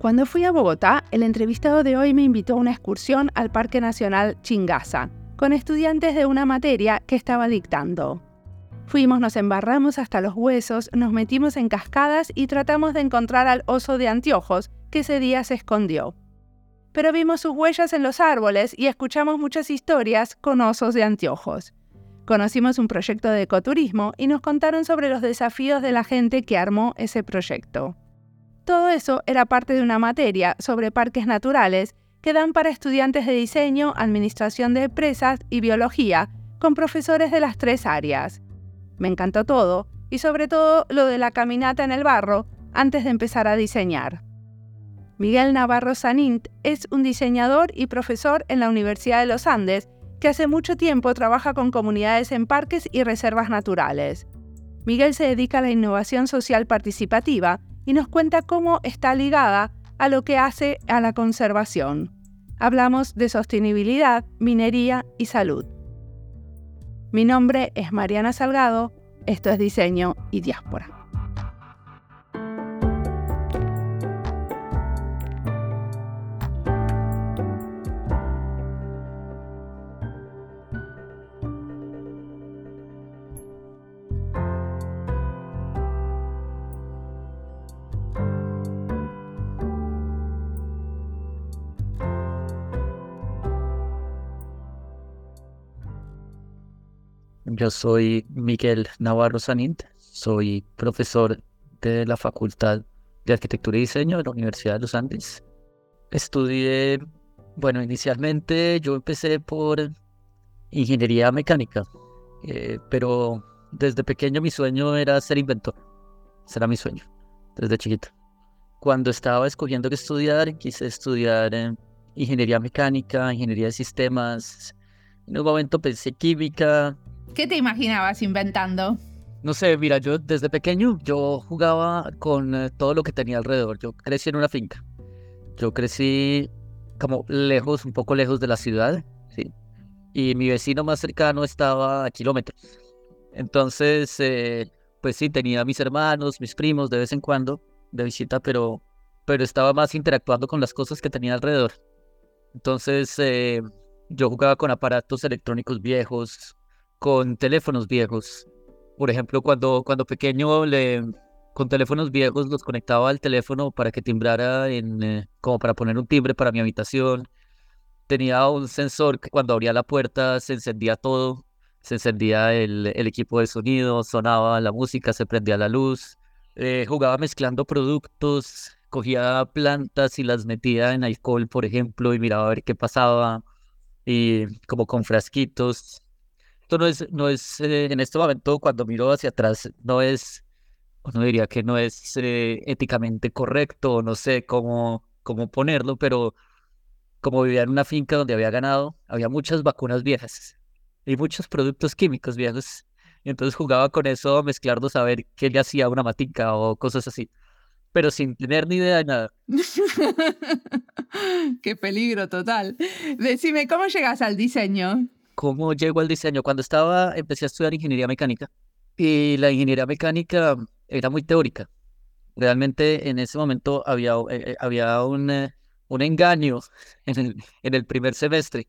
Cuando fui a Bogotá, el entrevistado de hoy me invitó a una excursión al Parque Nacional Chingaza, con estudiantes de una materia que estaba dictando. Fuimos, nos embarramos hasta los huesos, nos metimos en cascadas y tratamos de encontrar al oso de anteojos, que ese día se escondió. Pero vimos sus huellas en los árboles y escuchamos muchas historias con osos de anteojos. Conocimos un proyecto de ecoturismo y nos contaron sobre los desafíos de la gente que armó ese proyecto. Todo eso era parte de una materia sobre parques naturales que dan para estudiantes de diseño, administración de empresas y biología, con profesores de las tres áreas. Me encantó todo, y sobre todo lo de la caminata en el barro antes de empezar a diseñar. Miguel Navarro Sanint es un diseñador y profesor en la Universidad de los Andes que hace mucho tiempo trabaja con comunidades en parques y reservas naturales. Miguel se dedica a la innovación social participativa y nos cuenta cómo está ligada a lo que hace a la conservación. Hablamos de sostenibilidad, minería y salud. Mi nombre es Mariana Salgado, esto es Diseño y Diáspora. Yo soy Miguel Navarro Sanint, soy profesor de la Facultad de Arquitectura y Diseño de la Universidad de los Andes. Estudié, bueno, inicialmente yo empecé por ingeniería mecánica, eh, pero desde pequeño mi sueño era ser inventor. Ese era mi sueño, desde chiquito. Cuando estaba escogiendo qué estudiar, quise estudiar eh, ingeniería mecánica, ingeniería de sistemas. En un momento pensé química, ¿Qué te imaginabas inventando? No sé, mira, yo desde pequeño yo jugaba con eh, todo lo que tenía alrededor. Yo crecí en una finca. Yo crecí como lejos, un poco lejos de la ciudad, ¿sí? Y mi vecino más cercano estaba a kilómetros. Entonces, eh, pues sí, tenía mis hermanos, mis primos de vez en cuando de visita, pero, pero estaba más interactuando con las cosas que tenía alrededor. Entonces, eh, yo jugaba con aparatos electrónicos viejos, con teléfonos viejos. Por ejemplo, cuando, cuando pequeño le, con teléfonos viejos los conectaba al teléfono para que timbrara en, eh, como para poner un timbre para mi habitación. Tenía un sensor que cuando abría la puerta se encendía todo, se encendía el, el equipo de sonido, sonaba la música, se prendía la luz. Eh, jugaba mezclando productos, cogía plantas y las metía en alcohol, por ejemplo, y miraba a ver qué pasaba, y como con frasquitos no es, no es eh, en este momento, cuando miro hacia atrás, no es, no diría que no es eh, éticamente correcto, no sé cómo, cómo ponerlo, pero como vivía en una finca donde había ganado, había muchas vacunas viejas y muchos productos químicos viejos. Entonces jugaba con eso mezclarlos a ver qué le hacía una matica o cosas así. Pero sin tener ni idea de nada. qué peligro total. Decime, ¿cómo llegas al diseño? Cómo llego al diseño. Cuando estaba, empecé a estudiar ingeniería mecánica y la ingeniería mecánica era muy teórica. Realmente en ese momento había, eh, había un, eh, un engaño en el, en el primer semestre,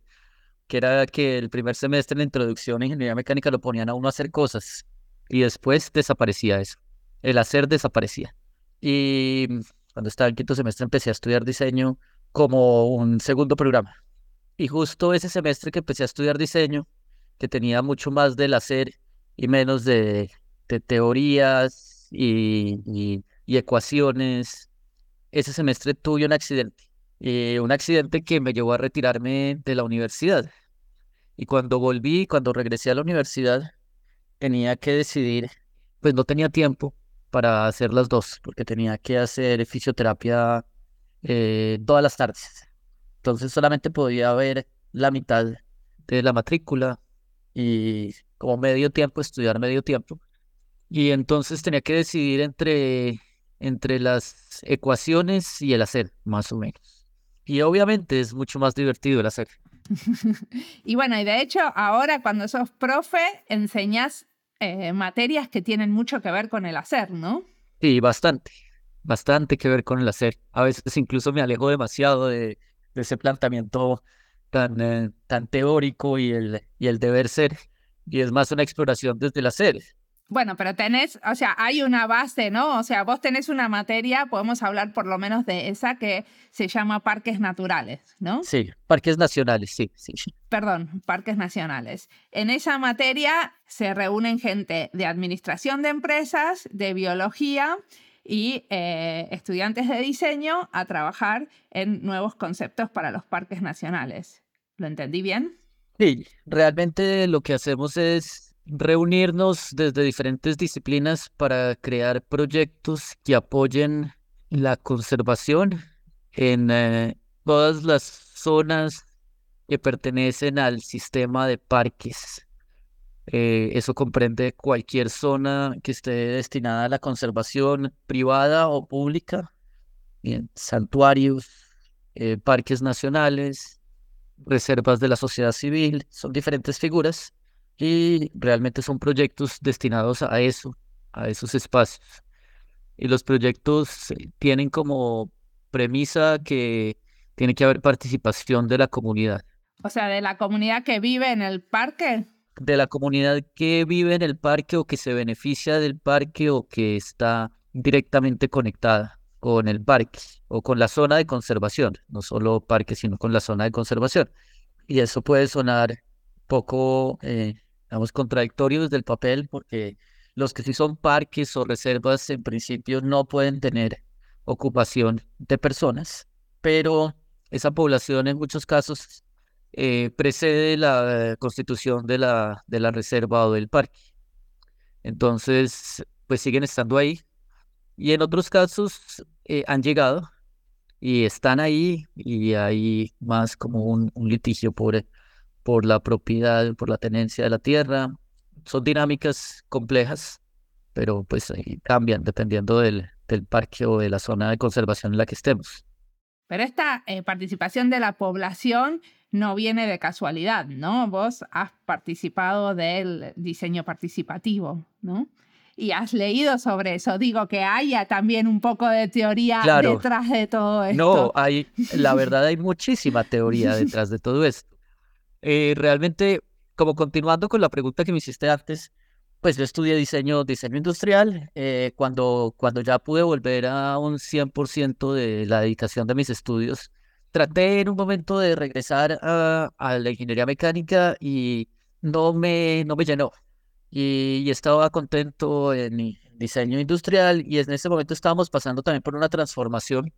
que era que el primer semestre en la introducción a ingeniería mecánica lo ponían a uno a hacer cosas y después desaparecía eso. El hacer desaparecía. Y cuando estaba en quinto semestre empecé a estudiar diseño como un segundo programa. Y justo ese semestre que empecé a estudiar diseño, que tenía mucho más del hacer y menos de, teorías y, ecuaciones, ese semestre tuve un accidente. Eh, un accidente que me llevó a retirarme de la universidad. Y cuando volví, cuando regresé a la universidad, tenía que decidir, pues no tenía tiempo para hacer las dos, porque tenía que hacer fisioterapia eh, todas las tardes. Entonces solamente podía ver la mitad de la matrícula y como medio tiempo, estudiar medio tiempo. Y entonces tenía que decidir entre, entre las ecuaciones y el hacer, más o menos. Y obviamente es mucho más divertido el hacer. y bueno, y de hecho ahora cuando sos profe enseñas eh, materias que tienen mucho que ver con el hacer, ¿no? Sí, bastante. bastante que ver con el hacer. A veces incluso me alejo demasiado de, ese planteamiento tan, eh, tan teórico y el, y el deber ser, y es más una exploración desde el hacer. Bueno, pero tenés, o sea, hay una base, ¿no? O sea, vos tenés una materia, podemos hablar por lo menos de esa que se llama parques naturales, ¿no? Sí, parques nacionales, sí, sí. Perdón, parques nacionales. En esa materia se reúnen gente de administración de empresas, de biología y eh, estudiantes de diseño a trabajar en nuevos conceptos para los parques nacionales. ¿Lo entendí bien? Sí, realmente lo que hacemos es reunirnos desde diferentes disciplinas para crear proyectos que apoyen la conservación en eh, todas las zonas que pertenecen al sistema de parques. Eh, eso comprende cualquier zona que esté destinada a la conservación privada o pública, bien, santuarios, eh, parques nacionales, reservas de la sociedad civil, son diferentes figuras y realmente son proyectos destinados a eso, a esos espacios. Y los proyectos eh, tienen como premisa que tiene que haber participación de la comunidad. O sea, de la comunidad que vive en el parque. De la comunidad que vive en el parque o que se beneficia del parque o que está directamente conectada con el parque o con la zona de conservación, no solo parque, sino con la zona de conservación. Y eso puede sonar poco, eh, digamos, contradictorio desde el papel, porque los que sí son parques o reservas en principio no pueden tener ocupación de personas, pero esa población en muchos casos eh, precede la constitución de la, de la reserva o del parque. Entonces, pues siguen estando ahí. Y en otros casos eh, han llegado y están ahí y hay más como un, un litigio por por la propiedad, por la tenencia de la tierra. Son dinámicas complejas, pero pues cambian dependiendo del, del parque o de la zona de conservación en la que estemos. Pero esta eh, participación de la población no viene de casualidad, ¿no? Vos has participado del diseño participativo, ¿no? Y has leído sobre eso. Digo que haya también un poco de teoría detrás de todo esto. No, hay, la verdad hay muchísima teoría detrás de todo esto. Eh, realmente, como continuando con la pregunta que me hiciste antes, pues yo estudié diseño, diseño industrial. Eh, cuando, cuando ya pude volver a un 100% de la dedicación de mis estudios, traté en un momento de regresar a, la ingeniería mecánica y no me, no me llenó. Y, y, estaba contento en diseño industrial y en ese momento estábamos pasando también por una transformación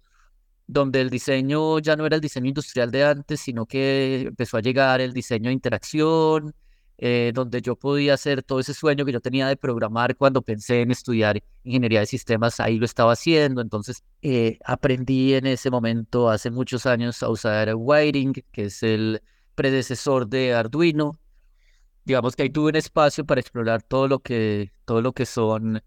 donde el diseño ya no era el diseño industrial de antes, sino que empezó a llegar el diseño de interacción, eh, donde yo podía hacer todo ese sueño que yo tenía de programar cuando pensé en estudiar ingeniería de sistemas, ahí lo estaba haciendo, entonces eh, aprendí en ese momento, hace muchos años, a usar Wiring, que es el predecesor de Arduino. Digamos que ahí tuve un espacio para explorar todo lo que, todo lo que son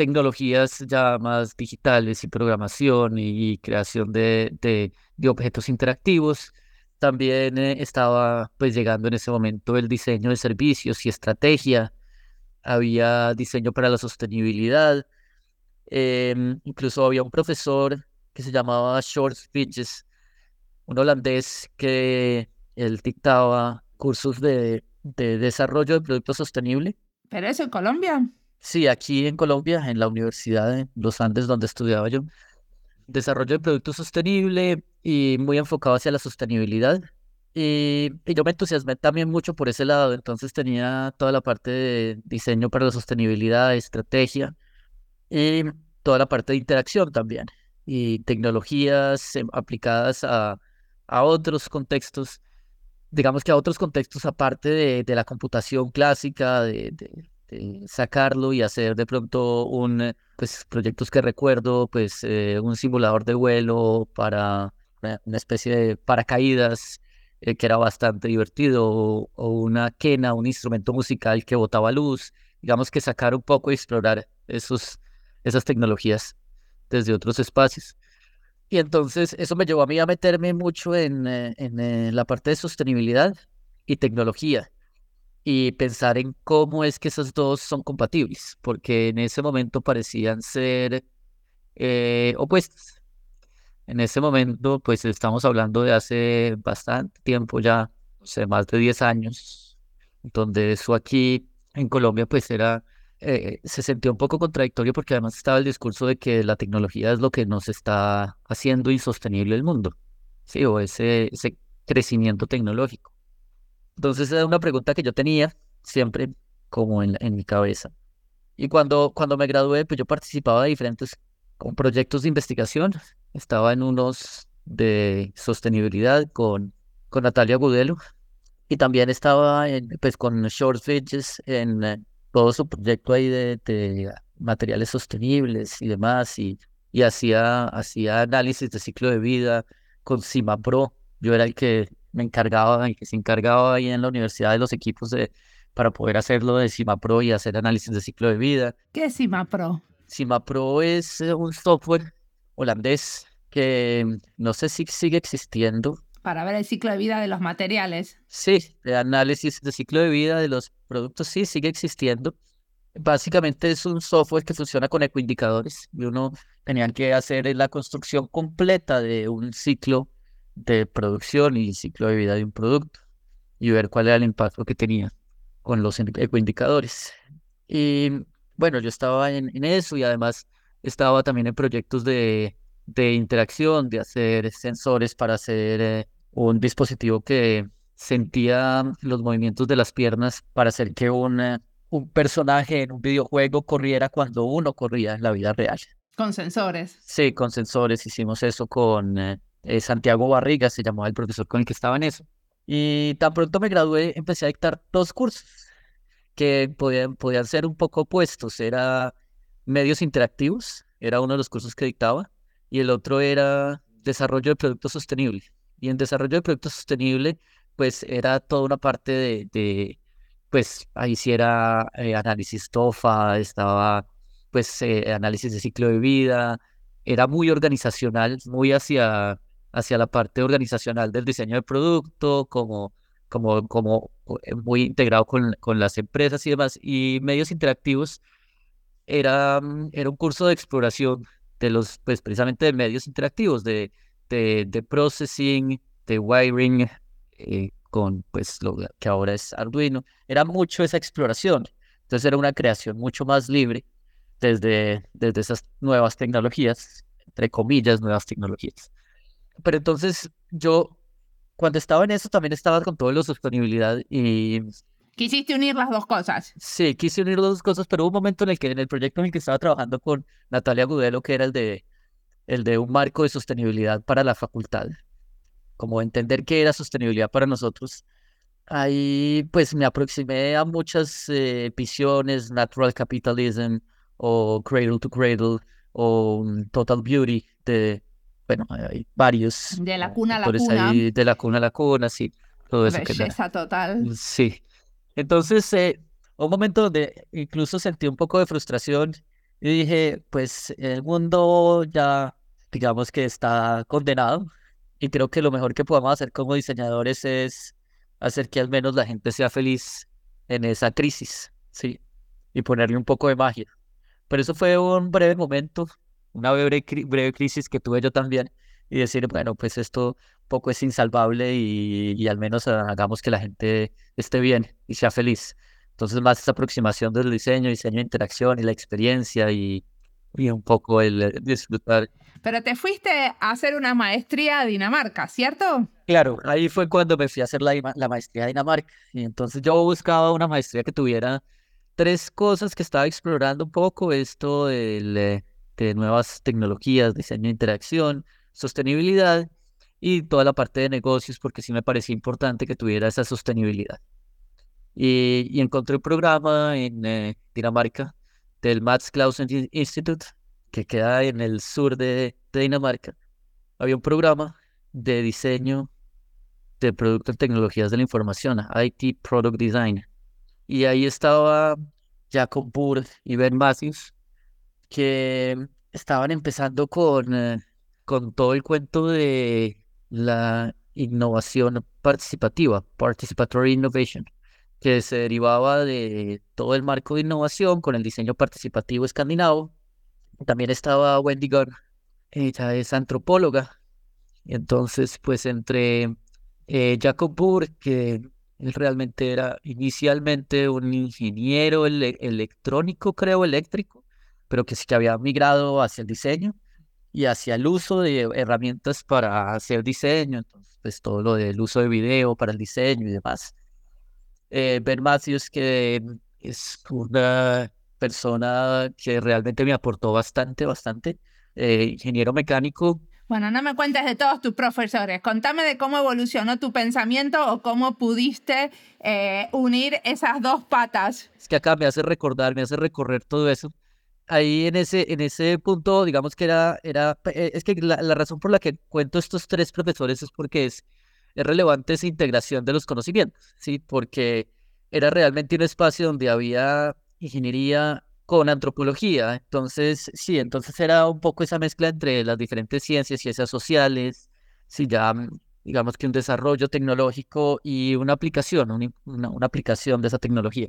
tecnologías ya más digitales y programación y, creación de, de, objetos interactivos. También eh, estaba pues llegando en ese momento el diseño de servicios y estrategia. Había diseño para la sostenibilidad. Em, incluso había un profesor que se llamaba Short Speeches, un holandés que él dictaba cursos de, de desarrollo de productos sostenible. ¿Pero eso en Colombia? Sí, aquí en Colombia, en la Universidad de Los Andes, donde estudiaba yo, desarrollo de producto sostenible y muy enfocado hacia la sostenibilidad. Y, yo me entusiasmé también mucho por ese lado, entonces tenía toda la parte de diseño para la sostenibilidad, estrategia y toda la parte de interacción también y tecnologías em, aplicadas a, a otros contextos, digamos que a otros contextos aparte de, de la computación clásica, de, este, sacarlo y hacer de pronto un, pues, proyectos que recuerdo, pues, eh, un simulador de vuelo para una, especie de paracaídas eh, que era bastante divertido, o, una quena, un instrumento musical que botaba luz, digamos que sacar un poco y explorar esos, esas tecnologías desde otros espacios. Y entonces eso me llevó a mí a meterme mucho en, en la parte de sostenibilidad y tecnología y pensar en cómo es que esos dos son compatibles, porque en ese momento parecían ser eh, opuestas. En ese momento, pues estamos hablando de hace bastante tiempo ya, o sea, más de 10 años, donde eso aquí en Colombia pues era, eh, se sentía un poco contradictorio porque además estaba el discurso de que la tecnología es lo que nos está haciendo insostenible el mundo, sí, o ese, ese crecimiento tecnológico. Entonces era una pregunta que yo tenía siempre como en, en mi cabeza. Y cuando, cuando me gradué, pues yo participaba de diferentes proyectos de investigación. Estaba en unos de sostenibilidad con, con Natalia Gudelo y también estaba en, pues, con Short Fidges en eh, todo su proyecto ahí de, de, materiales sostenibles y demás. Y, y hacía, hacía análisis de ciclo de vida con CIMAPRO. Yo era el que me encargaba, el que se encargaba ahí en la universidad de los equipos de, para poder hacerlo de CIMAPRO y hacer análisis de ciclo de vida. ¿Qué es CIMAPRO? CIMAPRO es eh, un software holandés que mm, no sé si sigue existiendo. Para ver el ciclo de vida de los materiales. Sí, de análisis de ciclo de vida de los productos, sí, sigue existiendo. Básicamente es un software que funciona con ecoindicadores y uno tenía que hacer la construcción completa de un ciclo de producción y ciclo de vida de un producto y ver cuál era el impacto que tenía con los ecoindicadores. Y bueno, yo estaba en, en eso y además estaba también en proyectos de, de interacción, de hacer sensores para hacer eh, un dispositivo que sentía los movimientos de las piernas para hacer que un, eh, un personaje en un videojuego corriera cuando uno corría en la vida real. Con sensores. Sí, con sensores. Hicimos eso con eh, Santiago Barriga, se llamaba el profesor con el que estaba en eso. Y tan pronto me gradué, empecé a dictar dos cursos que podían, podían ser un poco opuestos. Era medios interactivos, era uno de los cursos que dictaba, y el otro era desarrollo de producto sostenible. Y en desarrollo de producto sostenible, pues era toda una parte de, pues ahí sí era eh, análisis estaba pues eh, análisis de ciclo de vida, era muy organizacional, muy hacia hacia la parte organizacional del diseño de producto, como, como, como eh, muy integrado con, con las empresas y demás. Y medios interactivos era, mm, era un curso de exploración de los, pues precisamente de medios interactivos, de, de, de processing, de wiring, eh, con pues lo que ahora es Arduino. Era mucho esa exploración. Entonces era una creación mucho más libre desde, desde esas nuevas tecnologías, entre comillas, nuevas tecnologías pero entonces yo, cuando estaba en eso, también estaba con todo lo de sostenibilidad y... Quisiste unir las dos cosas. Sí, quise unir las dos cosas, pero hubo un momento en el que en el proyecto en el que estaba trabajando con Natalia Gudelo, que era el de, el de un marco de sostenibilidad para la facultad, como entender qué era sostenibilidad para nosotros, ahí pues me aproximé a muchas eh, visiones, natural capitalism o cradle to cradle o total beauty de bueno, hay varios. De la cuna a la cuna. de la cuna a la cuna, sí. Todo eso Belleza total. Mm, sí. Entonces, eh, un momento donde incluso sentí un poco de frustración y dije, pues el mundo ya, digamos que está condenado y creo que lo mejor que podemos hacer como diseñadores es hacer que al menos la gente sea feliz en esa crisis, ¿sí? Y ponerle un poco de magia. Pero eso fue un breve momento una breve, breve crisis que tuve yo también y decir, bueno, pues esto poco es insalvable y, y, al menos hagamos que la gente esté bien y sea feliz. Entonces, más esa aproximación del diseño, diseño de interacción y la experiencia y, y un poco el disfrutar. Pero te fuiste a hacer una maestría a Dinamarca, ¿cierto? Claro, ahí fue cuando me fui a hacer la, la maestría a Dinamarca. Y entonces yo buscaba una maestría que tuviera tres cosas que estaba explorando un poco, esto del eh, de nuevas tecnologías, diseño de interacción, sostenibilidad y toda la parte de negocios, porque sí me parecía importante que tuviera esa sostenibilidad. Y, encontré un programa en eh, Dinamarca del Mats Clausen Institute, que queda en el sur de, de Dinamarca. Había un programa de diseño de productos y tecnologías de la información, IT Product Design. Y ahí estaba Jacob Burr y Ben Matthews, que estaban empezando con, eh, con todo el cuento de la innovación participativa, Participatory Innovation, que se derivaba de todo el marco de innovación con el diseño participativo escandinavo, También estaba Wendy Gunn, ella es antropóloga. Entonces, pues entre eh, Jacob Burr, que él realmente era inicialmente un ingeniero electrónico, creo, eléctrico, pero que sí que había migrado hacia el diseño y hacia el uso de herramientas para hacer diseño, entonces pues todo lo del uso de video para el diseño y demás. Eh, ben Matthews, que es una persona que realmente me aportó bastante, bastante, eh, ingeniero mecánico. Bueno, no me cuentes de todos tus profesores, contame de cómo evolucionó tu pensamiento o cómo pudiste eh, unir esas dos patas. Es que acá me hace recordar, me hace recorrer todo eso ahí en ese, en ese punto, digamos que era, era eh, es que la, razón por la que cuento estos tres profesores es porque es, es relevante esa integración de los conocimientos, ¿sí? Porque era realmente un espacio donde había ingeniería con antropología, entonces, sí, entonces era un poco esa mezcla entre las diferentes ciencias, ciencias sociales, sí, ya, digamos que un desarrollo tecnológico y una aplicación, una, una aplicación de esa tecnología.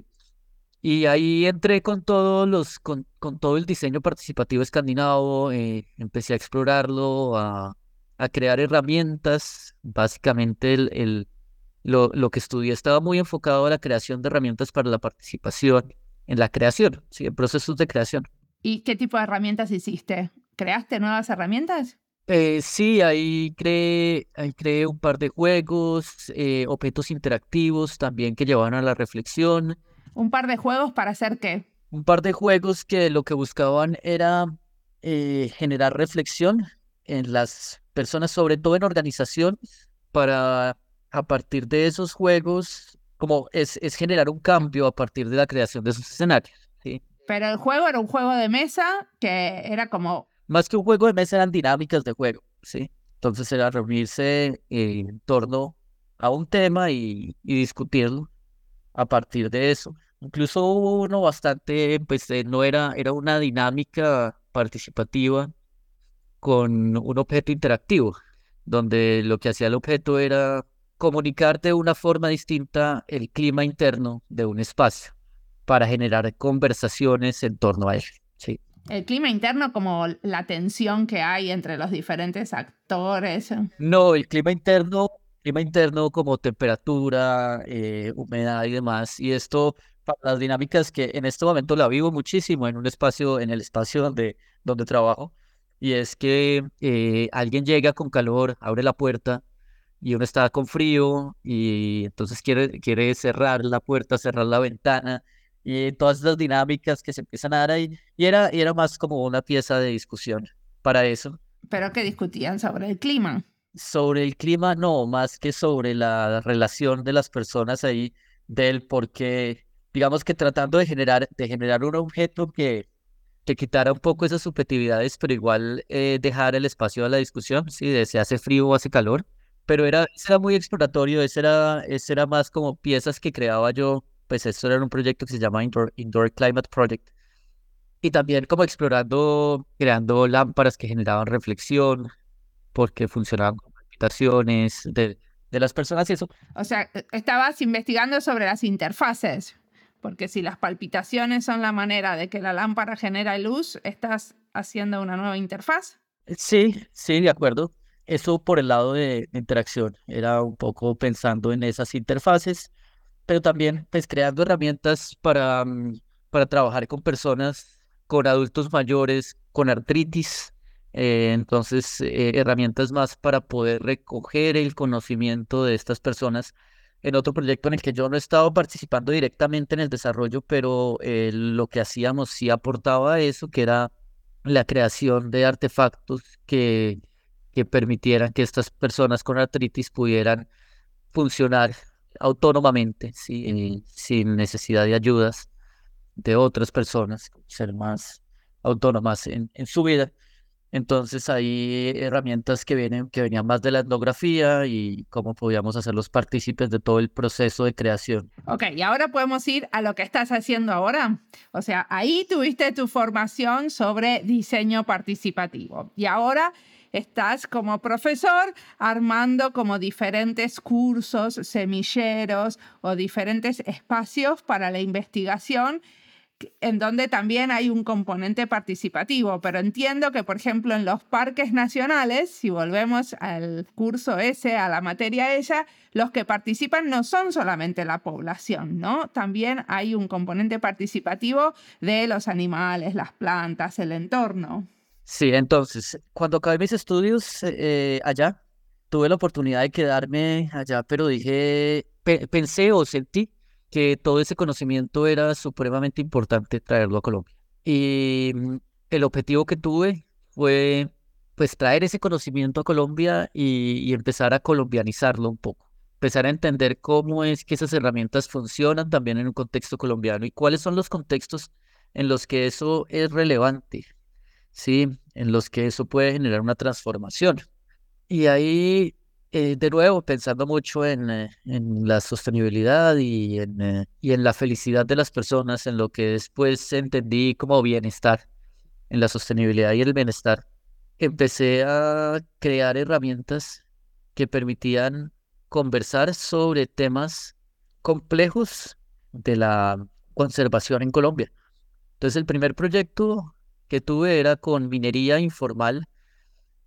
Y ahí entré con todos los, con, con todo el diseño participativo escandinavo, eh, empecé a explorarlo, a, a, crear herramientas. Básicamente el, el, lo, lo, que estudié estaba muy enfocado a la creación de herramientas para la participación en la creación, ¿sí? en procesos de creación. ¿Y qué tipo de herramientas hiciste? ¿Creaste nuevas herramientas? Eh, sí, ahí creé, ahí creé un par de juegos, eh, objetos interactivos también que llevaban a la reflexión. ¿Un par de juegos para hacer qué? Un par de juegos que lo que buscaban era eh, generar reflexión en las personas, sobre todo en organizaciones, para a partir de esos juegos, como es, es generar un cambio a partir de la creación de esos escenarios. ¿sí? Pero el juego era un juego de mesa que era como... Más que un juego de mesa eran dinámicas de juego, ¿sí? Entonces era reunirse en torno a un tema y, y discutirlo a partir de eso. Incluso hubo uno bastante, pues eh, no era, era una dinámica participativa con un objeto interactivo, donde lo que hacía el objeto era comunicar de una forma distinta el clima interno de un espacio para generar conversaciones en torno a él. Sí. El clima interno como la tensión que hay entre los diferentes actores. No, el clima interno clima interno como temperatura, eh, humedad y demás. Y esto, para las dinámicas que en este momento la vivo muchísimo en un espacio, en el espacio donde, donde trabajo. Y es que eh, alguien llega con calor, abre la puerta y uno está con frío y entonces quiere, quiere cerrar la puerta, cerrar la ventana y todas las dinámicas que se empiezan a dar ahí. Y era, y era más como una pieza de discusión para eso. ¿Pero que discutían sobre el clima? Sobre el clima, no, más que sobre la relación de las personas ahí, del por qué, digamos que tratando de generar, de generar un objeto que, que quitara un poco esas subjetividades, pero igual eh, dejar el espacio a la discusión, si de hace frío o hace calor, pero era, era muy exploratorio, ese era, ese era más como piezas que creaba yo, pues esto era un proyecto que se llama Indoor, Indoor Climate Project, y también como explorando, creando lámparas que generaban reflexión, porque funcionaban como palpitaciones de, de las personas y eso. O sea, e, estabas investigando sobre las interfaces, porque si las palpitaciones son la manera de que la lámpara genera luz, ¿estás haciendo una nueva interfaz? Sí, sí, de acuerdo. Eso por el lado de interacción, era un poco pensando en esas interfaces, pero también pues creando herramientas para, mm, para trabajar con personas, con adultos mayores, con artritis, eh, entonces, eh, herramientas más para poder recoger el conocimiento de estas personas. En otro proyecto en el que yo no he estado participando directamente en el desarrollo, pero eh, lo que hacíamos sí aportaba eso, que era la creación de artefactos que, que permitieran que estas personas con artritis pudieran funcionar autónomamente, ¿sí? sin necesidad de ayudas de otras personas, ser más autónomas en, en su vida. Entonces hay herramientas que vienen, que venían más de la etnografía y cómo podíamos hacerlos partícipes de todo el proceso de creación. Ok, y ahora podemos ir a lo que estás haciendo ahora. O sea, ahí tuviste tu formación sobre diseño participativo y ahora estás como profesor armando como diferentes cursos, semilleros o diferentes espacios para la investigación en donde también hay un componente participativo, pero entiendo que, por ejemplo, en los parques nacionales, si volvemos al curso ese, a la materia ella, los que participan no son solamente la población, ¿no? También hay un componente participativo de los animales, las plantas, el entorno. Sí, entonces, cuando acabé mis estudios eh, allá, tuve la oportunidad de quedarme allá, pero dije, pensé o sentí que todo ese conocimiento era supremamente importante traerlo a Colombia. Y mm, el objetivo que tuve fue pues traer ese conocimiento a Colombia y, empezar a colombianizarlo un poco. Empezar a entender cómo es que esas herramientas funcionan también en un contexto colombiano y cuáles son los contextos en los que eso es relevante, ¿sí? En los que eso puede generar una transformación. Y ahí eh, de nuevo, pensando mucho en, eh, en la sostenibilidad y en, eh, y en la felicidad de las personas, en lo que después entendí como bienestar, en la sostenibilidad y el bienestar, empecé a crear herramientas que permitían conversar sobre temas complejos de la conservación en Colombia. Entonces, el primer proyecto que tuve era con minería informal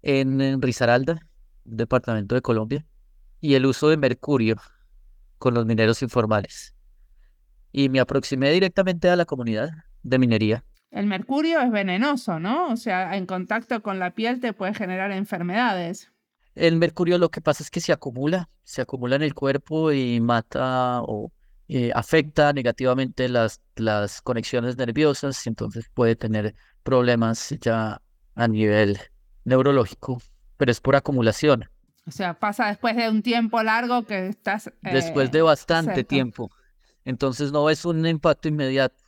en Risaralda, departamento de Colombia, y el uso de mercurio con los mineros informales. Y me aproximé directamente a la comunidad de minería. El mercurio es venenoso, ¿no? O sea, en contacto con la piel te puede generar enfermedades. El mercurio lo que pasa es que se acumula, se acumula en el cuerpo y mata o eh, afecta negativamente las, las conexiones nerviosas, entonces puede tener problemas ya a nivel neurológico pero es por acumulación. O sea, pasa después de un tiempo largo que estás... después de eh, bastante tiempo. Entonces no es un impacto inmediato.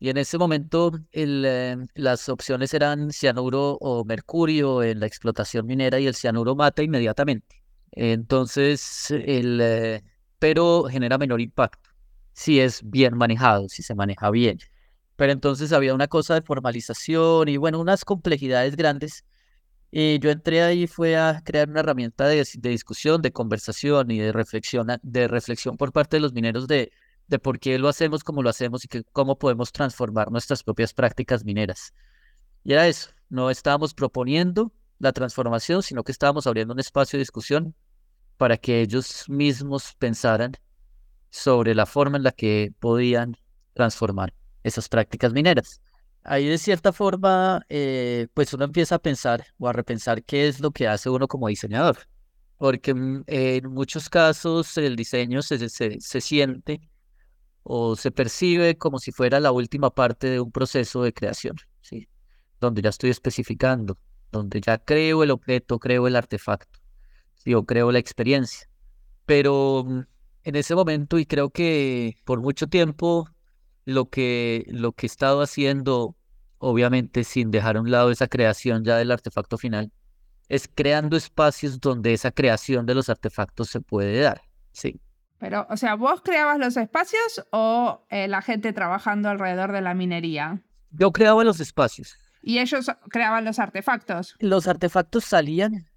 Y en ese momento el, eh, las opciones eran cianuro o mercurio en la explotación minera y el cianuro mata inmediatamente. Entonces, el, eh, pero genera menor impacto si es bien manejado, si se maneja bien. Pero entonces había una cosa de formalización y bueno, unas complejidades grandes y yo entré ahí fue a crear una herramienta de, discusión, de conversación y de reflexión, de reflexión por parte de los mineros de, de por qué lo hacemos como lo hacemos y que, cómo podemos transformar nuestras propias prácticas mineras. Y era eso, no estábamos proponiendo la transformación, sino que estábamos abriendo un espacio de discusión para que ellos mismos pensaran sobre la forma en la que podían transformar esas prácticas mineras ahí de cierta forma, eh, pues uno empieza a pensar o a repensar qué es lo que hace uno como diseñador. Porque mm, en muchos casos el diseño se, se, se siente o se percibe como si fuera la última parte de un proceso de creación, ¿sí? Donde ya estoy especificando, donde ya creo el objeto, creo el artefacto, ¿sí? o creo la experiencia. Pero mm, en ese momento, y creo que por mucho tiempo, lo que, lo que he estado haciendo obviamente sin dejar a un lado esa creación ya del artefacto final, es creando espacios donde esa creación de los artefactos se puede dar. Sí. Pero, o sea, ¿vos creabas los espacios o eh, la gente trabajando alrededor de la minería? Yo creaba los espacios. ¿Y ellos creaban los artefactos? Los artefactos salían,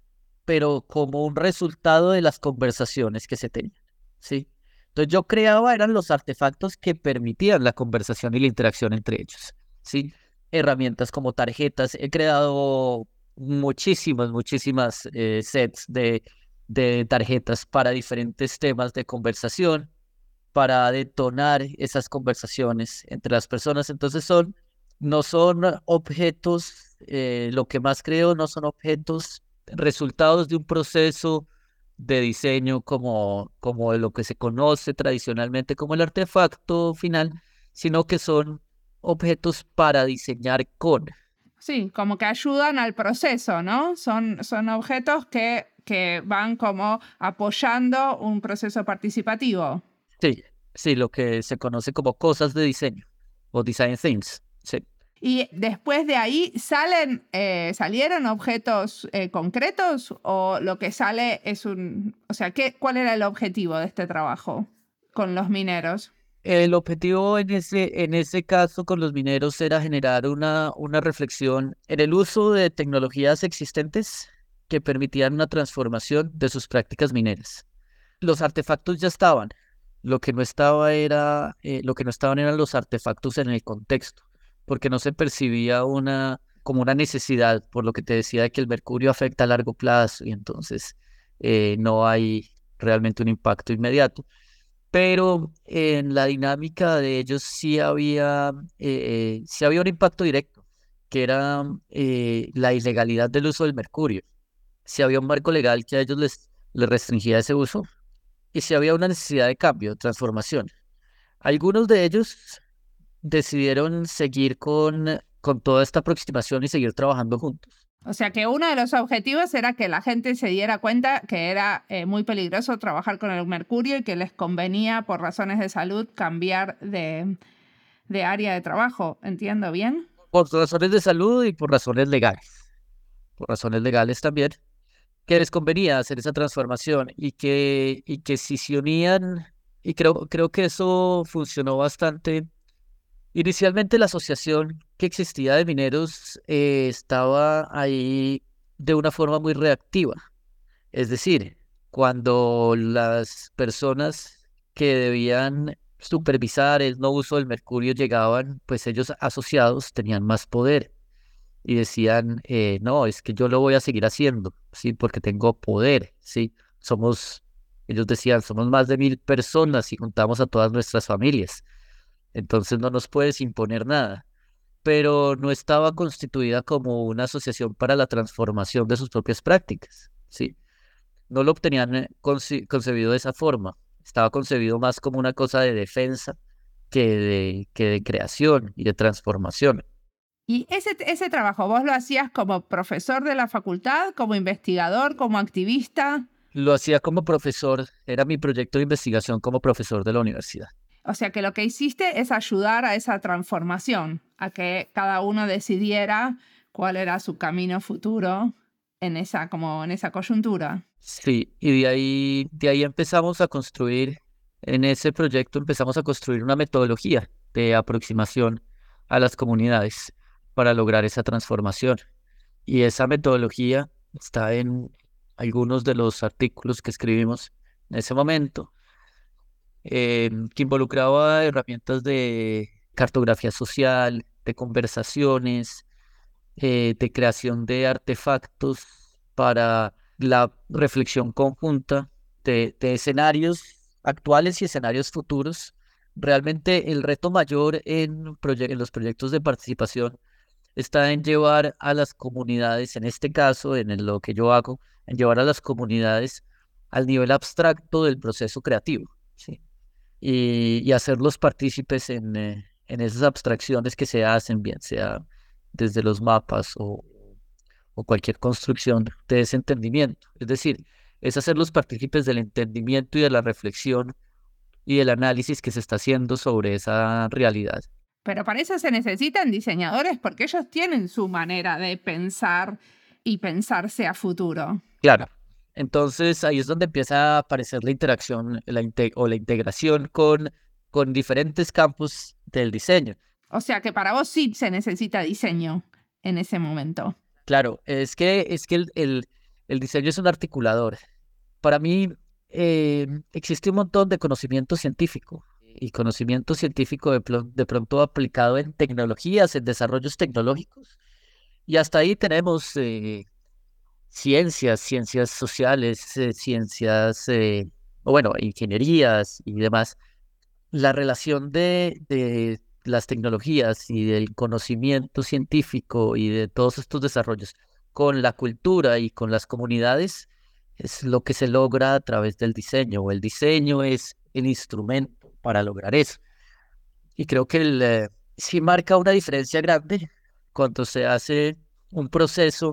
pero como un resultado de las conversaciones que se tenían. Sí. Entonces yo creaba, eran los artefactos que permitían la conversación y la interacción entre ellos. Sí herramientas como tarjetas. He creado muchísimas, muchísimas eh, sets de, de tarjetas para diferentes temas de conversación, para detonar esas conversaciones entre las personas. Entonces son, no son objetos, eh, lo que más creo, no son objetos resultados de un proceso de diseño como, como lo que se conoce tradicionalmente como el artefacto final, sino que son objetos para diseñar con. Sí, como que ayudan al proceso, ¿no? Son, son objetos que, que van como apoyando un proceso participativo. Sí, sí, lo que se conoce como cosas de diseño o design things. Sí. Y después de ahí, ¿salen, eh, ¿salieron objetos eh, concretos o lo que sale es un... O sea, ¿qué, ¿cuál era el objetivo de este trabajo con los mineros? El objetivo en ese, en ese caso con los mineros era generar una, una reflexión en el uso de tecnologías existentes que permitían una transformación de sus prácticas mineras. Los artefactos ya estaban, Lo que no estaba era, eh, lo que no estaban eran los artefactos en el contexto, porque no se percibía una como una necesidad, por lo que te decía de que el mercurio afecta a largo plazo y entonces eh, no hay realmente un impacto inmediato. Pero en la dinámica de ellos sí había, eh, sí había un impacto directo, que era la ilegalidad del uso del mercurio. Si había un marco legal que a ellos les, restringía ese uso, y si había una necesidad de cambio, transformación. Algunos de ellos decidieron seguir con, con toda esta aproximación y seguir trabajando juntos. O sea que uno de los objetivos era que la gente se diera cuenta que era eh, muy peligroso trabajar con el mercurio y que les convenía por razones de salud cambiar de, de área de trabajo. ¿Entiendo bien? Por razones de salud y por razones legales. Por razones legales también que les convenía hacer esa transformación y que, y que si se unían, y creo, creo que eso funcionó bastante. Inicialmente la asociación que existía de mineros eh, estaba ahí de una forma muy reactiva. Es decir, cuando las personas que debían supervisar el no uso del mercurio llegaban, pues ellos asociados tenían más poder y decían, eh, no, es que yo lo voy a seguir haciendo, ¿sí? Porque tengo poder, ¿sí? Somos, ellos decían, somos más de mil personas y juntamos a todas nuestras familias. Entonces no nos puedes imponer nada. Pero no estaba constituida como una asociación para la transformación de sus propias prácticas, ¿sí? No lo obtenían eh, concebido de esa forma. Estaba concebido más como una cosa de defensa que de, que de creación y de transformación. Y ese, ese trabajo, ¿vos lo hacías como profesor de la facultad, como investigador, como activista? Lo hacía como profesor, era mi proyecto de investigación como profesor de la universidad. O sea que lo que hiciste es ayudar a esa transformación, a que cada uno decidiera cuál era su camino futuro en esa, como en esa coyuntura. Sí, y de ahí, de ahí empezamos a construir, en ese proyecto empezamos a construir una metodología de aproximación a las comunidades para lograr esa transformación. Y esa metodología está en algunos de los artículos que escribimos en ese momento, em, que involucraba herramientas de cartografía social, de conversaciones, eh, de creación de artefactos para la reflexión conjunta de, escenarios actuales y escenarios futuros. Realmente el reto mayor en, en los proyectos de participación está en llevar a las comunidades, en este caso, en lo que yo hago, en llevar a las comunidades al nivel abstracto del proceso creativo, ¿sí? Y, hacerlos partícipes en, eh, en esas abstracciones que se hacen, bien sea desde los mapas o, o cualquier construcción de ese entendimiento. Es decir, es hacerlos partícipes del entendimiento y de la reflexión y del análisis que se está haciendo sobre esa realidad. Pero para eso se necesitan diseñadores porque ellos tienen su manera de pensar y pensarse a futuro. Claro. Entonces ahí es donde empieza a aparecer la interacción la o la integración con, con diferentes campos del diseño. O sea que para vos sí se necesita diseño en ese momento. Claro, es que, es que el, el, diseño es un articulador. Para mí eh, existe un montón de conocimiento científico y conocimiento científico de, de pronto aplicado en tecnologías, en desarrollos tecnológicos. Y hasta ahí tenemos eh, ciencias, ciencias sociales, eh, ciencias, eh, o bueno, ingenierías y demás. La relación de, de las tecnologías y del conocimiento científico y de todos estos desarrollos con la cultura y con las comunidades es lo que se logra a través del diseño. El diseño es el instrumento para lograr eso. Y creo que el, eh, sí marca una diferencia grande cuando se hace un proceso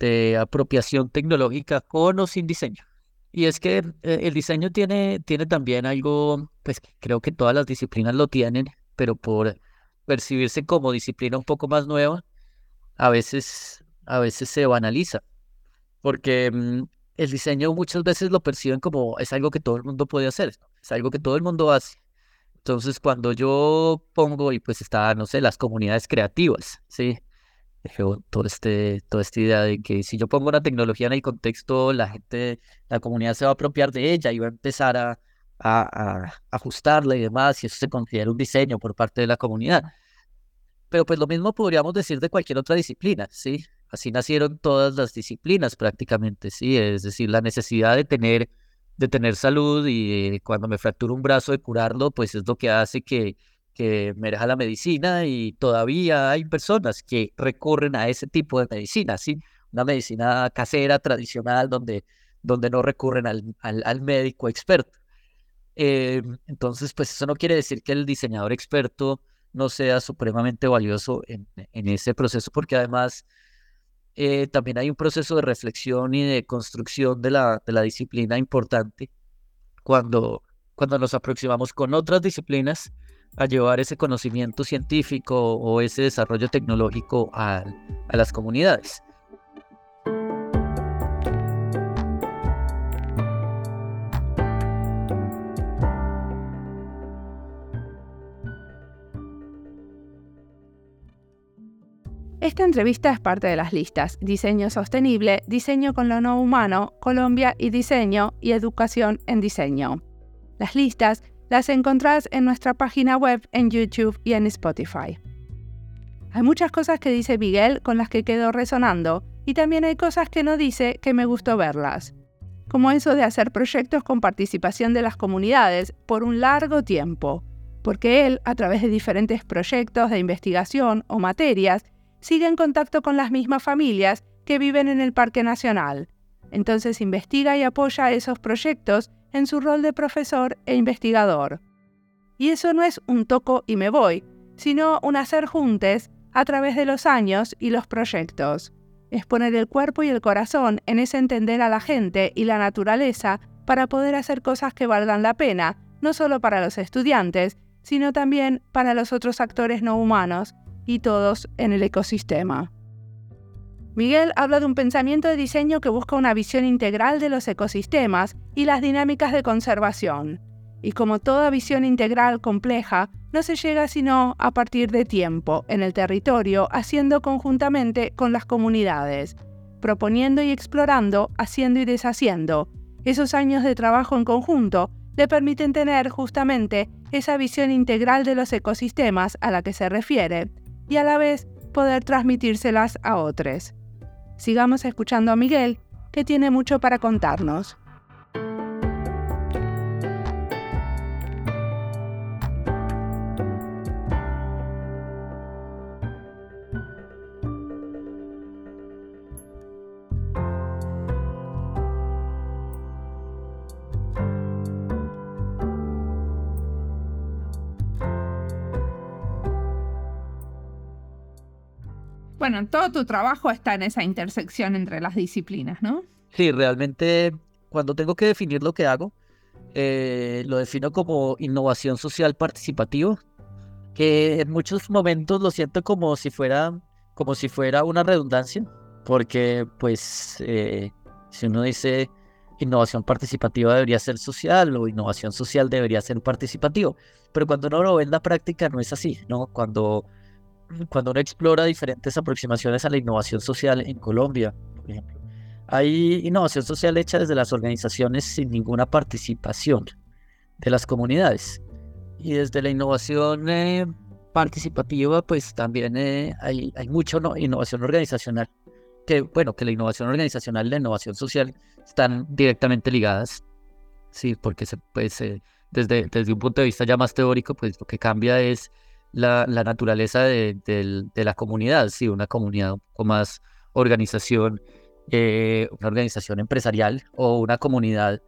de apropiación tecnológica con o sin diseño. Y es que eh, el diseño tiene, tiene también algo, pues creo que todas las disciplinas lo tienen, pero por percibirse como disciplina un poco más nueva, a veces, a veces se banaliza. Porque mm, el diseño muchas veces lo perciben como es algo que todo el mundo puede hacer, es algo que todo el mundo hace. Entonces, cuando yo pongo, y pues está, no sé, las comunidades creativas, ¿sí? Todo este, toda esta idea de que si yo pongo una tecnología en el contexto, la gente, la comunidad se va a apropiar de ella y va a empezar a, a, ajustarla y demás, y eso se considera un diseño por parte de la comunidad. Pero pues lo mismo podríamos decir de cualquier otra disciplina, ¿sí? Así nacieron todas las disciplinas prácticamente, ¿sí? Es decir, la necesidad de tener, de tener salud y cuando me fracturo un brazo de curarlo, pues es lo que hace que, que me deja la medicina y todavía hay personas que recurren a ese tipo de medicina, ¿sí? Una medicina casera, tradicional, donde, donde no recurren al, al médico experto. Eh, entonces, pues eso no quiere decir que el diseñador experto no sea supremamente valioso en, ese proceso, porque además eh, también hay un proceso de reflexión y de construcción de la, de la disciplina importante cuando, cuando nos aproximamos con otras disciplinas a llevar ese conocimiento científico o ese desarrollo tecnológico a, a las comunidades. Esta entrevista es parte de las listas Diseño Sostenible, Diseño con lo No Humano, Colombia y Diseño y Educación en Diseño. Las listas las encontrás en nuestra página web, en YouTube y en Spotify. Hay muchas cosas que dice Miguel con las que quedo resonando y también hay cosas que no dice que me gustó verlas, como eso de hacer proyectos con participación de las comunidades por un largo tiempo, porque él, a través de diferentes proyectos de investigación o materias, sigue en contacto con las mismas familias que viven en el Parque Nacional. Entonces investiga y apoya esos proyectos en su rol de profesor e investigador. Y eso no es un toco y me voy, sino un hacer juntes a través de los años y los proyectos. Es poner el cuerpo y el corazón en ese entender a la gente y la naturaleza para poder hacer cosas que valgan la pena, no solo para los estudiantes, sino también para los otros actores no humanos y todos en el ecosistema. Miguel habla de un pensamiento de diseño que busca una visión integral de los ecosistemas y las dinámicas de conservación. Y como toda visión integral compleja, no se llega sino a partir de tiempo, en el territorio, haciendo conjuntamente con las comunidades, proponiendo y explorando, haciendo y deshaciendo. Esos años de trabajo en conjunto le permiten tener justamente esa visión integral de los ecosistemas a la que se refiere, y a la vez poder transmitírselas a otros. Sigamos escuchando a Miguel, que tiene mucho para contarnos. Bueno, todo tu trabajo está en esa intersección entre las disciplinas, ¿no? Sí, realmente cuando tengo que definir lo que hago, eh, lo defino como innovación social participativa, que en muchos momentos lo siento como si fuera, como si fuera una redundancia, porque pues eh, si uno dice innovación participativa debería ser social o innovación social debería ser participativo, pero cuando uno lo ve en la práctica no es así, ¿no? Cuando cuando uno explora diferentes aproximaciones a la innovación social en Colombia, por ejemplo, hay innovación social hecha desde las organizaciones sin ninguna participación de las comunidades. Y desde la innovación eh, participativa, pues también eh, hay, hay mucha innovación organizacional. Que, bueno, que la innovación organizacional y la innovación social están directamente ligadas. Sí, porque se, pues, eh, desde, desde un punto de vista ya más teórico, pues lo que cambia es la, naturaleza de, la comunidad, sí, una comunidad un poco más organización, eh, una organización empresarial o una comunidad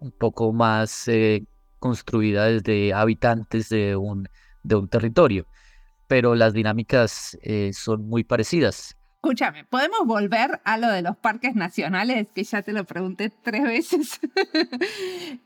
un poco más eh, construida desde habitantes de un, de territorio. Pero las dinámicas eh, son muy parecidas. Escúchame, ¿podemos volver a lo de los parques nacionales? Que ya te lo pregunté tres veces.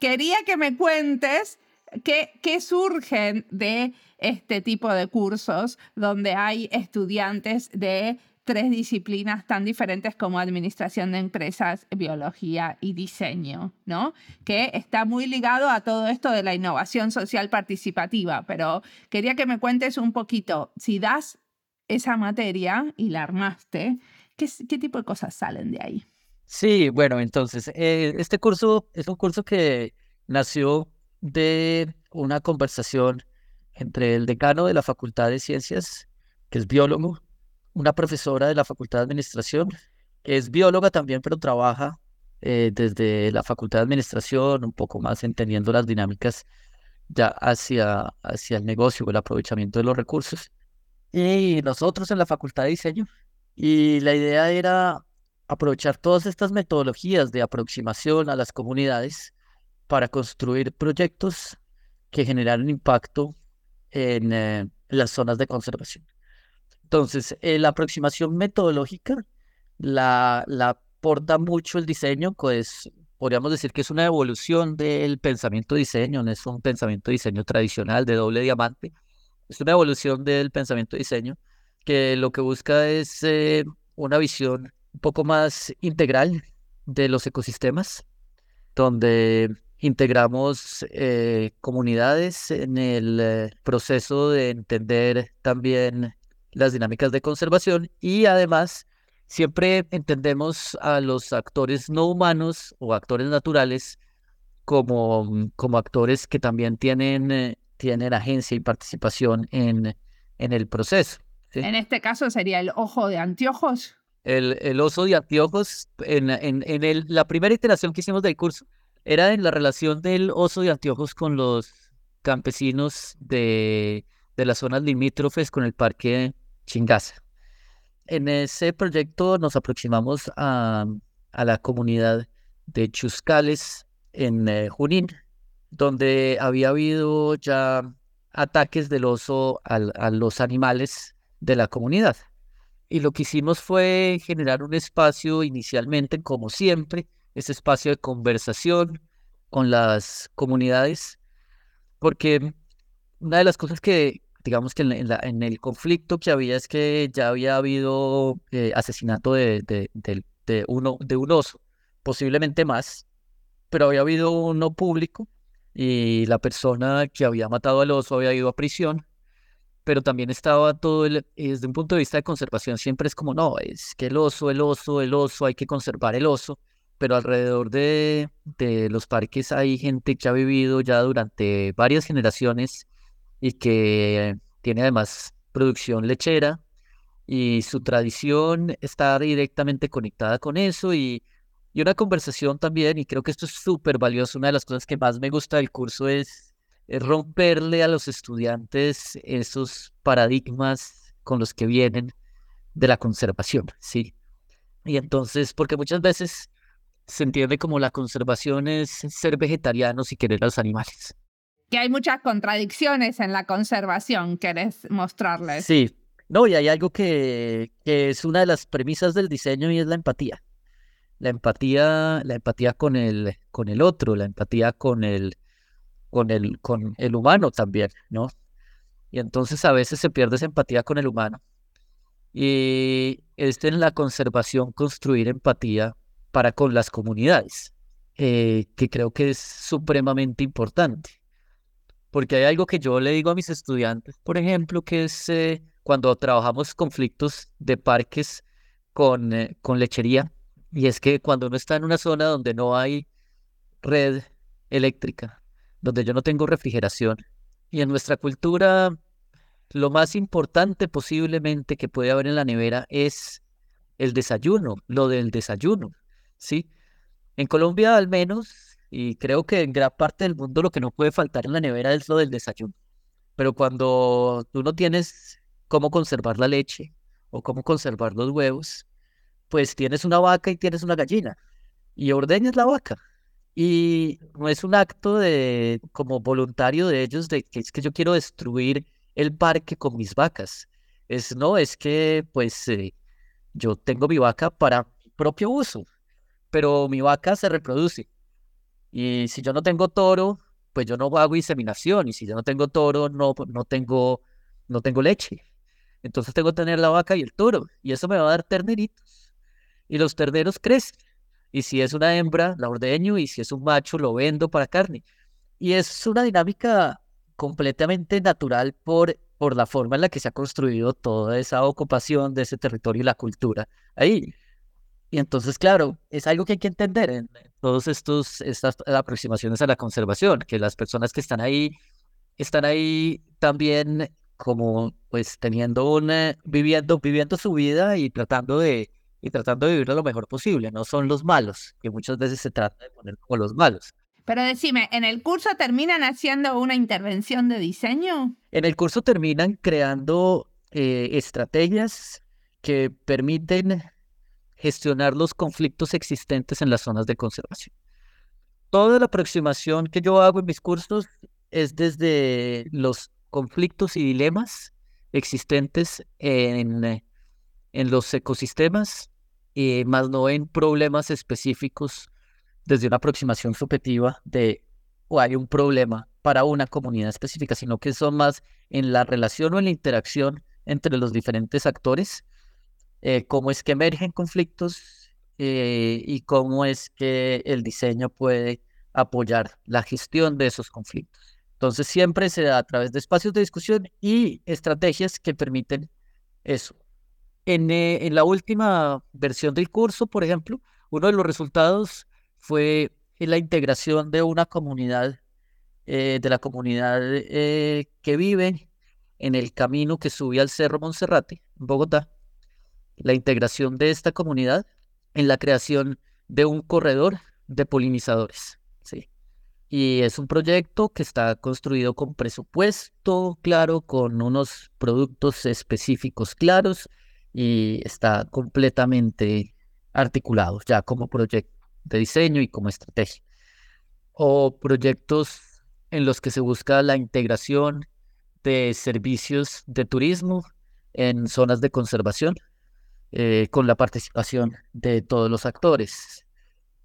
Quería que me cuentes qué surgen de este tipo de cursos donde hay estudiantes de tres disciplinas tan diferentes como administración de empresas, biología y diseño, ¿no? Que está muy ligado a todo esto de la innovación social participativa, pero quería que me cuentes un poquito, si das esa materia y la armaste, ¿qué, qué tipo de cosas salen de ahí? Sí, bueno, entonces, eh, este curso es un curso que nació de una conversación entre el decano de la Facultad de Ciencias, que es biólogo, una profesora de la Facultad de Administración, que es bióloga también, pero trabaja eh, desde la Facultad de Administración, un poco más entendiendo las dinámicas ya hacia, hacia el negocio o el aprovechamiento de los recursos. Y nosotros en la Facultad de Diseño. Y la idea era aprovechar todas estas metodologías de aproximación a las comunidades para construir proyectos que generaran impacto en, eh, las zonas de conservación. Entonces, eh, la aproximación metodológica la, la aporta mucho el diseño, pues podríamos decir que es una evolución del pensamiento diseño, no es un pensamiento diseño tradicional de doble diamante, es una evolución del pensamiento diseño que lo que busca es eh, una visión un poco más integral de los ecosistemas, donde integramos eh, comunidades en el eh, proceso de entender también las dinámicas de conservación y además siempre entendemos a los actores no humanos o actores naturales como, como actores que también tienen, eh, tienen agencia y participación en, en el proceso. En este caso sería el ojo de anteojos. El, el oso de anteojos, en, en, en el, la primera iteración que hicimos del curso, era en la relación del oso de anteojos con los campesinos de, de las zonas limítrofes con el parque Chingaza. En ese proyecto nos aproximamos a, a la comunidad de Chuscales en eh, Junín, donde había habido ya ataques del oso a los animales de la comunidad. Y lo que hicimos fue generar un espacio inicialmente, como siempre, ese espacio de conversación con las comunidades, porque una de las cosas que, digamos que en, en el conflicto que había es que ya había habido eh, asesinato de, de, de, uno, de un oso, posiblemente más, pero había habido uno público y la persona que había matado al oso había ido a prisión, pero también estaba todo el, desde un punto de vista de conservación, siempre es como, no, es que el oso, el oso, el oso, hay que conservar el oso pero alrededor de, de los parques hay gente que ha vivido ya durante varias generaciones y que tiene además producción lechera y su tradición está directamente conectada con eso y, y una conversación también, y creo que esto es súper valioso, una de las cosas que más me gusta del curso es, es romperle a los estudiantes esos paradigmas con los que vienen de la conservación, ¿sí? Y entonces, porque muchas veces se entiende como la conservación es ser vegetarianos y querer a los animales. Que hay muchas contradicciones en la conservación, ¿querés mostrarles? Sí, no, y hay algo que, que es una de las premisas del diseño y es la empatía. La empatía, la empatía con el, con el otro, la empatía con el, con el, con el humano también, ¿no? Y entonces a veces se pierde esa empatía con el humano. Y es en la conservación construir empatía para con las comunidades, eh, que creo que es supremamente importante. Porque hay algo que yo le digo a mis estudiantes, por ejemplo, que es eh, cuando trabajamos conflictos de parques con, eh, con lechería, y es que cuando uno está en una zona donde no hay red eléctrica, donde yo no tengo refrigeración, y en nuestra cultura lo más importante posiblemente que puede haber en la nevera es el desayuno, lo del desayuno. ¿Sí? En Colombia al menos, y creo que en gran parte del mundo lo que no puede faltar en la nevera es lo del desayuno. Pero cuando tú no tienes cómo conservar la leche o cómo conservar los huevos, pues tienes una vaca y tienes una gallina y ordeñas la vaca. Y no es un acto de como voluntario de ellos de que es que yo quiero destruir el parque con mis vacas. Es no, es que pues eh, yo tengo mi vaca para propio uso pero mi vaca se reproduce. Y si yo no tengo toro, pues yo no hago inseminación. Y si yo no tengo toro, no, no, tengo, no tengo leche. Entonces tengo que tener la vaca y el toro. Y eso me va a dar terneritos. Y los terneros crecen. Y si es una hembra, la ordeño. Y si es un macho, lo vendo para carne. Y es una dinámica completamente natural por, por la forma en la que se ha construido toda esa ocupación de ese territorio y la cultura ahí. Y entonces, claro, es algo que hay que entender. todos estos estas aproximaciones a la conservación, que las personas que están ahí están ahí también como pues teniendo una viviendo viviendo su vida y tratando de y tratando de vivir lo mejor posible, no son los malos, que muchas veces se trata de poner como los malos. Pero decime, ¿en el curso terminan haciendo una intervención de diseño? En el curso terminan creando eh, estrategias que permiten gestionar los conflictos existentes en las zonas de conservación. Toda la aproximación que yo hago en mis cursos es desde los conflictos y dilemas existentes en, en los ecosistemas, y más no en problemas específicos desde una aproximación subjetiva de o hay un problema para una comunidad específica, sino que son más en la relación o en la interacción entre los diferentes actores eh, cómo es que emergen conflictos eh, y cómo es que el diseño puede apoyar la gestión de esos conflictos. Entonces siempre se da a través de espacios de discusión y estrategias que permiten eso. En, eh, la última versión del curso, por ejemplo, uno de los resultados fue la integración de una comunidad, de la comunidad que vive en el camino que sube al Cerro Monserrate, en Bogotá, la integración de esta comunidad en la creación de un corredor de polinizadores. ¿sí? Y es un proyecto que está construido con presupuesto claro, con unos productos específicos claros y está completamente articulado ya como proyecto de diseño y como estrategia. O proyectos en los que se busca la integración de servicios de turismo en zonas de conservación eh, con la participación de todos los actores.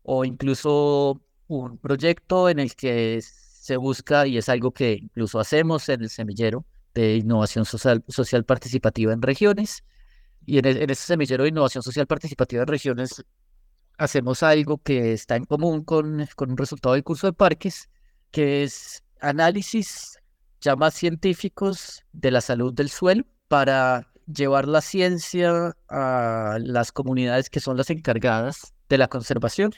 O incluso un proyecto en el que se busca, y es algo que incluso hacemos en el semillero de innovación social, participativa en regiones, y en, e, en ese semillero de innovación social participativa en regiones hacemos algo que está en común con, con un resultado del curso de parques, que es análisis ya más científicos de la salud del suelo para llevar la ciencia a las comunidades que son las encargadas de la conservación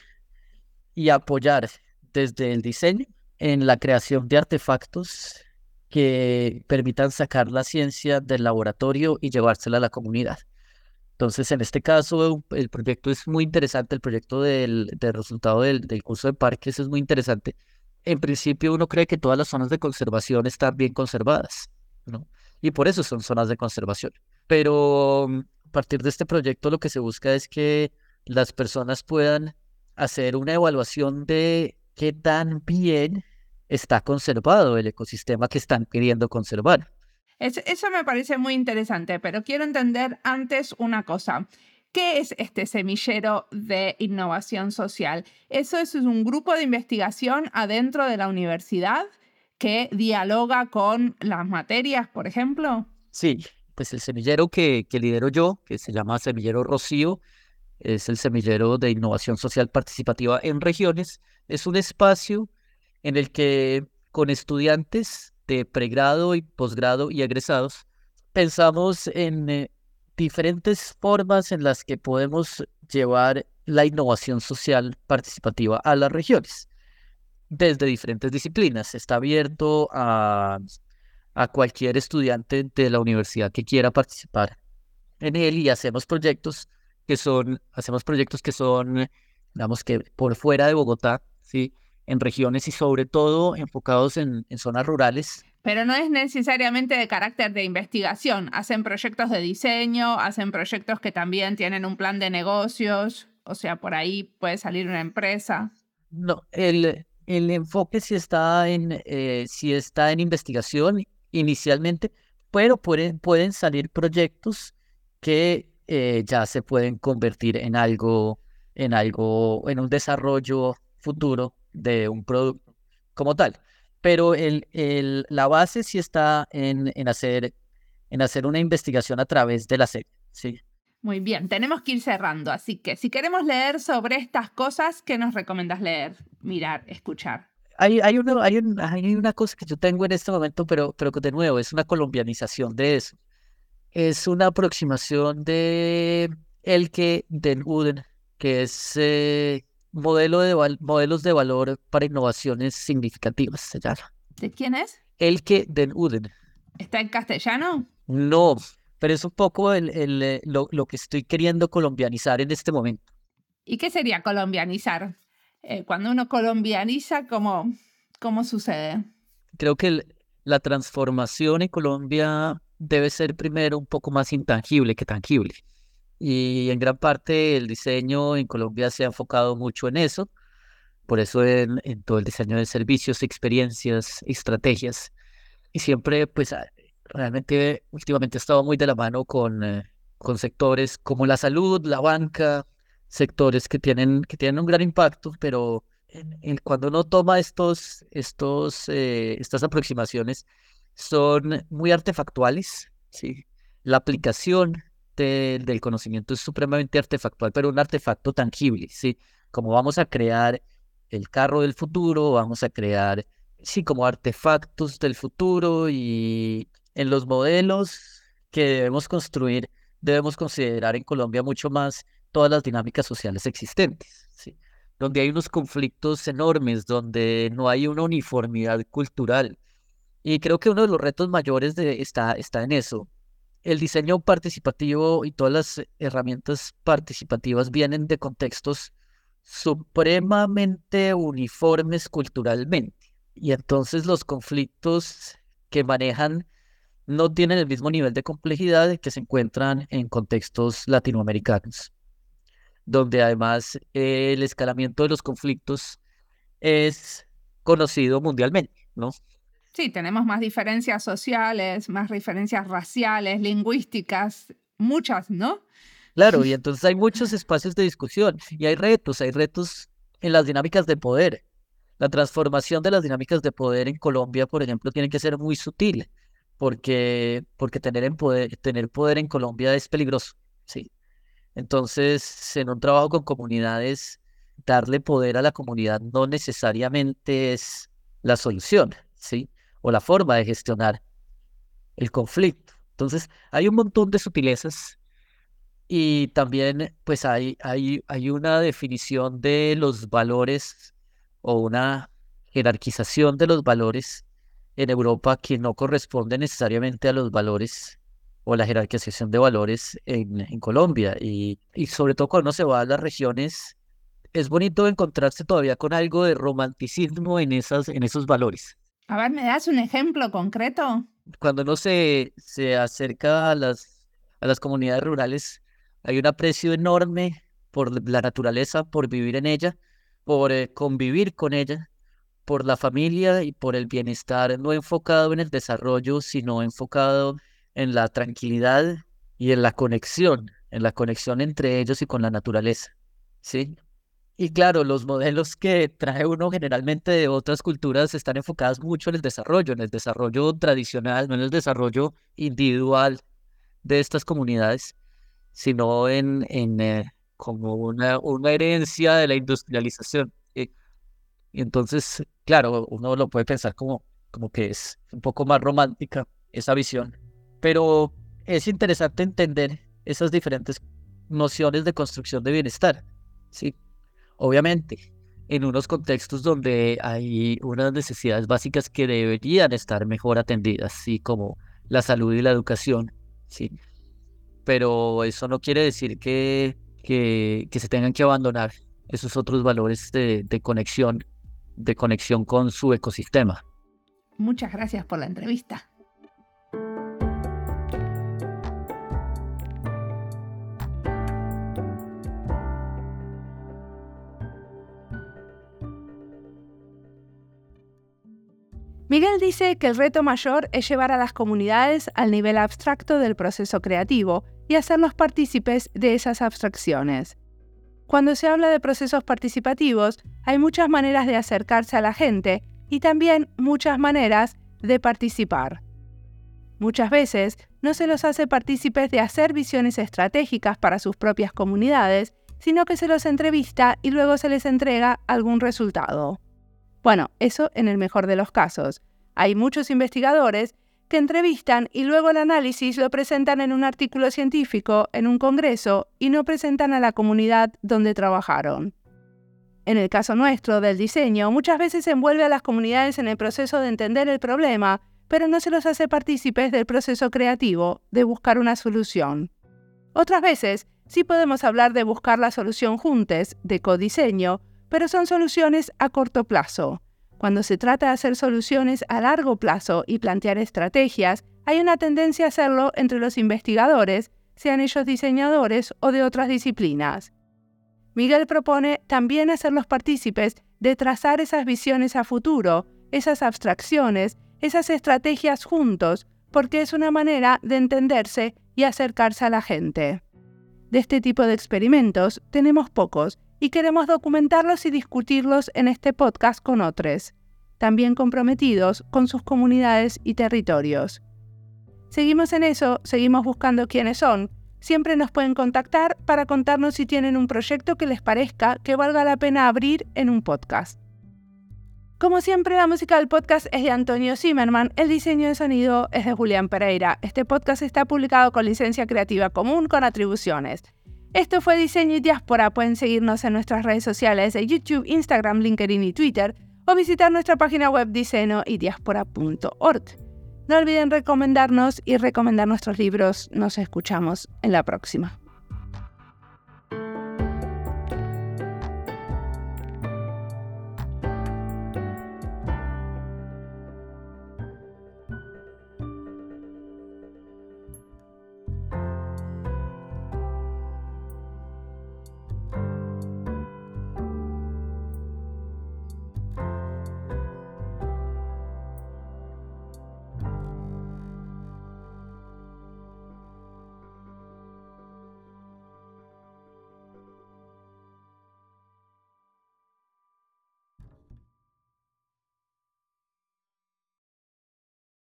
y apoyar desde el diseño en la creación de artefactos que permitan sacar la ciencia del laboratorio y llevársela a la comunidad. Entonces, en este caso, el proyecto es muy interesante, el proyecto del, resultado del, del, curso de parques es muy interesante. En principio, uno cree que todas las zonas de conservación están bien conservadas, ¿no? Y por eso son zonas de conservación. Pero mm, a partir de este proyecto lo que se busca es que las personas puedan hacer una evaluación de qué tan bien está conservado el ecosistema que están queriendo conservar. eso me parece muy interesante, pero quiero entender antes una cosa. ¿Qué es este semillero de innovación social? ¿Eso es un grupo de investigación adentro de la universidad que dialoga con las materias, por ejemplo? Sí, pues el semillero que, que lidero yo, que se llama Semillero Rocío, es el semillero de innovación social participativa en regiones. Es un espacio en el que con estudiantes de pregrado y posgrado y egresados pensamos en eh, diferentes formas en las que podemos llevar la innovación social participativa a las regiones desde diferentes disciplinas. Está abierto a a cualquier estudiante de la universidad que quiera participar en él y hacemos proyectos que son, hacemos proyectos que son, digamos que por fuera de Bogotá, ¿sí? en regiones y sobre todo enfocados en, en zonas rurales. Pero no es necesariamente de carácter de investigación, hacen proyectos de diseño, hacen proyectos que también tienen un plan de negocios, o sea, por ahí puede salir una empresa. No, el, el enfoque sí está en, eh, sí está en investigación inicialmente, pero pueden, pueden salir proyectos que eh, ya se pueden convertir en algo, en algo, en un desarrollo futuro de un producto como tal. Pero el, el, la base sí está en, en, hacer, en hacer una investigación a través de la serie. Sí. Muy bien, tenemos que ir cerrando, así que si queremos leer sobre estas cosas, ¿qué nos recomiendas leer, mirar, escuchar? Hay, hay, una, hay, hay, una cosa que yo tengo en este momento, pero, pero de nuevo es una colombianización de eso. Es una aproximación de el que Den Uden, que es eh, modelo de modelos de valor para innovaciones significativas, se llama. ¿De quién es? Elke den Uden. ¿Está en castellano? No, pero es un poco el, eh, lo, que estoy queriendo colombianizar en este momento. ¿Y qué sería colombianizar? Eh, cuando uno colombianiza, ¿cómo, cómo sucede? Creo que la transformación en Colombia debe ser primero un poco más intangible que tangible. Y en gran parte el diseño en Colombia se ha enfocado mucho en eso. Por eso en, todo el diseño de servicios, experiencias, estrategias. Y siempre, pues, ah, realmente últimamente he estado muy de la mano con, eh, con sectores como la salud, la banca, sectores que tienen, que tienen un gran impacto, pero cuando uno toma estos, estos, eh, estas aproximaciones, son muy artefactuales, ¿sí? La aplicación del conocimiento es supremamente artefactual, pero un artefacto tangible, ¿sí? Como vamos a crear el carro del futuro, vamos a crear, sí, como artefactos del futuro y en los modelos que debemos construir, debemos considerar en Colombia mucho más todas las dinámicas sociales existentes, ¿sí? donde hay unos conflictos enormes, donde no hay una uniformidad cultural. Y creo que uno de los retos mayores de, está, está en eso. El diseño participativo y todas las herramientas participativas vienen de contextos supremamente uniformes culturalmente. Y entonces los conflictos que manejan no tienen el mismo nivel de complejidad que se encuentran en contextos latinoamericanos donde además el escalamiento de los conflictos es conocido mundialmente, ¿no? Sí, tenemos más diferencias sociales, más diferencias raciales, lingüísticas, muchas, ¿no? Claro, y entonces hay muchos espacios de discusión y hay retos, hay retos en las dinámicas de poder. La transformación de las dinámicas de poder en Colombia, por ejemplo, tiene que ser muy sutil, porque, porque tener, en poder, tener poder en Colombia es peligroso, sí. Entonces, en un trabajo con comunidades, darle poder a la comunidad no necesariamente es la solución, ¿sí? O la forma de gestionar el conflicto. Entonces, hay un montón de sutilezas y también, pues, hay, hay, hay una definición de los valores o una jerarquización de los valores en Europa que no corresponde necesariamente a los valores o la jerarquización de valores en, en Colombia. Y, y, sobre todo cuando uno se va a las regiones, es bonito encontrarse todavía con algo de romanticismo en, esas, en esos valores. A ver, ¿me das un ejemplo concreto? Cuando uno se, se acerca a las, a las comunidades rurales, hay un aprecio enorme por la naturaleza, por vivir en ella, por eh, convivir con ella, por la familia y por el bienestar, no enfocado en el desarrollo, sino enfocado en la tranquilidad y en la conexión, en la conexión entre ellos y con la naturaleza, ¿sí? Y claro, los modelos que trae uno generalmente de otras culturas están enfocados mucho en el desarrollo, en el desarrollo tradicional, no en el desarrollo individual de estas comunidades, sino en, en eh, como una, una herencia de la industrialización. Y entonces, claro, uno lo puede pensar como, como que es un poco más romántica esa visión, pero es interesante entender esas diferentes nociones de construcción de bienestar. ¿sí? Obviamente, en unos contextos donde hay unas necesidades básicas que deberían estar mejor atendidas, ¿sí? como la salud y la educación. ¿sí? Pero eso no quiere decir que, que, que se tengan que abandonar esos otros valores de, de conexión, de conexión con su ecosistema. Muchas gracias por la entrevista. Miguel dice que el reto mayor es llevar a las comunidades al nivel abstracto del proceso creativo y hacerlos partícipes de esas abstracciones. Cuando se habla de procesos participativos, hay muchas maneras de acercarse a la gente y también muchas maneras de participar. Muchas veces no se los hace partícipes de hacer visiones estratégicas para sus propias comunidades, sino que se los entrevista y luego se les entrega algún resultado. Bueno, eso en el mejor de los casos. Hay muchos investigadores que entrevistan y luego el análisis lo presentan en un artículo científico, en un congreso, y no presentan a la comunidad donde trabajaron. en el caso nuestro del diseño, muchas veces envuelve a las comunidades en el proceso de entender el problema, pero no se los hace partícipes del proceso creativo de buscar una solución. Otras veces sí podemos hablar de buscar la solución juntos, de codiseño, pero son soluciones a corto plazo. Cuando se trata de hacer soluciones a largo plazo y plantear estrategias, hay una tendencia a hacerlo entre los investigadores, sean ellos diseñadores o de otras disciplinas. Miguel propone también hacerlos partícipes de trazar esas visiones a futuro, esas abstracciones, esas estrategias juntos, porque es una manera de entenderse y acercarse a la gente. De este tipo de experimentos tenemos pocos y queremos documentarlos y discutirlos en este podcast con otros, también comprometidos con sus comunidades y territorios. Seguimos en eso, seguimos buscando quiénes son. Siempre nos pueden contactar para contarnos si tienen un proyecto que les parezca que valga la pena abrir en un podcast. Como siempre, la música del podcast es de Antonio Zimmerman, el diseño de sonido es de Julián Pereira. Este podcast está publicado con licencia creativa común con atribuciones. Esto fue Diseño y Diáspora. Pueden seguirnos en nuestras redes sociales de YouTube, Instagram, LinkedIn y Twitter o visitar nuestra página web diseñoydiaspora.org. No olviden recomendarnos y recomendar nuestros libros. Nos escuchamos en la próxima.